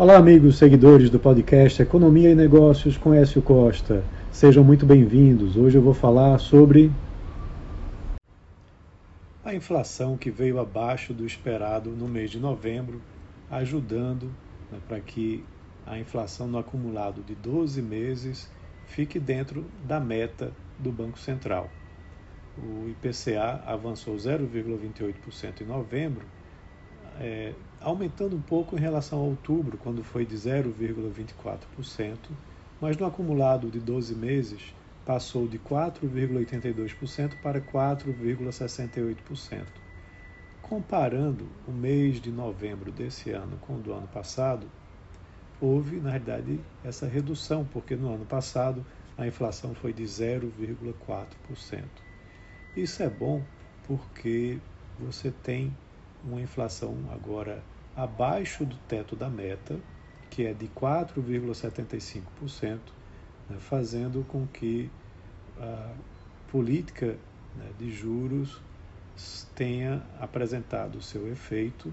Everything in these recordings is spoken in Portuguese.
Olá, amigos seguidores do podcast Economia e Negócios com Écio Costa. Sejam muito bem-vindos. Hoje eu vou falar sobre a inflação que veio abaixo do esperado no mês de novembro, ajudando né, para que a inflação no acumulado de 12 meses fique dentro da meta do Banco Central. O IPCA avançou 0,28% em novembro, é, aumentando um pouco em relação a outubro, quando foi de 0,24%, mas no acumulado de 12 meses passou de 4,82% para 4,68%. Comparando o mês de novembro desse ano com o do ano passado, houve, na realidade, essa redução, porque no ano passado a inflação foi de 0,4%. Isso é bom porque você tem uma inflação agora abaixo do teto da meta, que é de 4,75%, né, fazendo com que a política né, de juros tenha apresentado seu efeito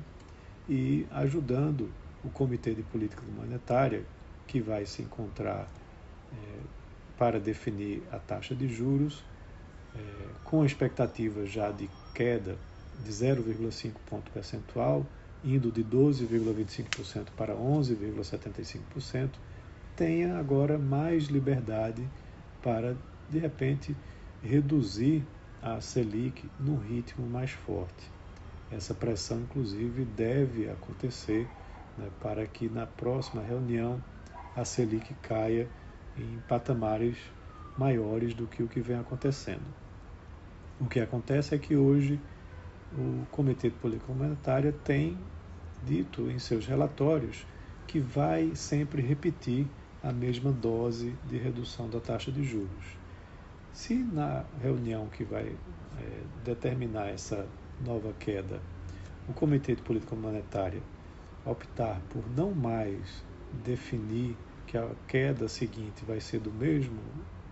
e ajudando o Comitê de Política Monetária, que vai se encontrar é, para definir a taxa de juros, é, com expectativa já de queda de 0,5 ponto percentual, indo de 12,25% para 11,75%, tenha agora mais liberdade para, de repente, reduzir a Selic num ritmo mais forte. Essa pressão, inclusive, deve acontecer né, para que na próxima reunião a Selic caia em patamares maiores do que o que vem acontecendo. O que acontece é que hoje o Comitê de Política Monetária tem dito em seus relatórios que vai sempre repetir a mesma dose de redução da taxa de juros. Se na reunião que vai é, determinar essa nova queda, o Comitê de Política Monetária optar por não mais definir que a queda seguinte vai ser do mesmo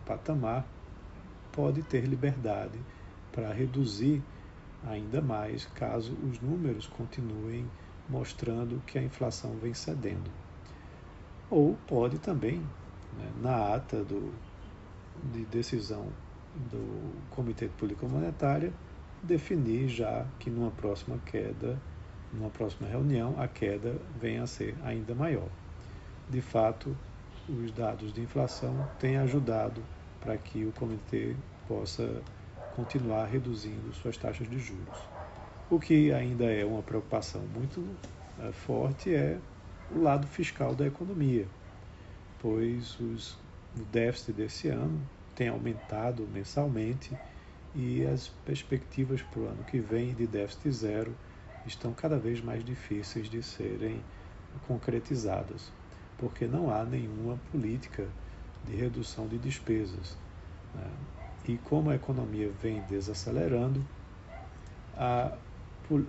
patamar, pode ter liberdade para reduzir ainda mais caso os números continuem mostrando que a inflação vem cedendo. Ou pode também, né, na ata do, de decisão do Comitê de Política Monetária, definir já que numa próxima queda, numa próxima reunião, a queda venha a ser ainda maior. De fato, os dados de inflação têm ajudado para que o comitê possa continuar reduzindo suas taxas de juros. O que ainda é uma preocupação muito é, forte é o lado fiscal da economia, pois os, o déficit desse ano tem aumentado mensalmente e as perspectivas para o ano que vem de déficit zero estão cada vez mais difíceis de serem concretizadas, porque não há nenhuma política de redução de despesas. Né? E como a economia vem desacelerando, a,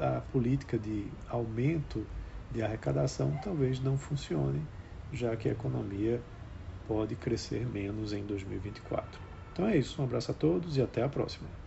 a política de aumento de arrecadação talvez não funcione, já que a economia pode crescer menos em 2024. Então é isso, um abraço a todos e até a próxima.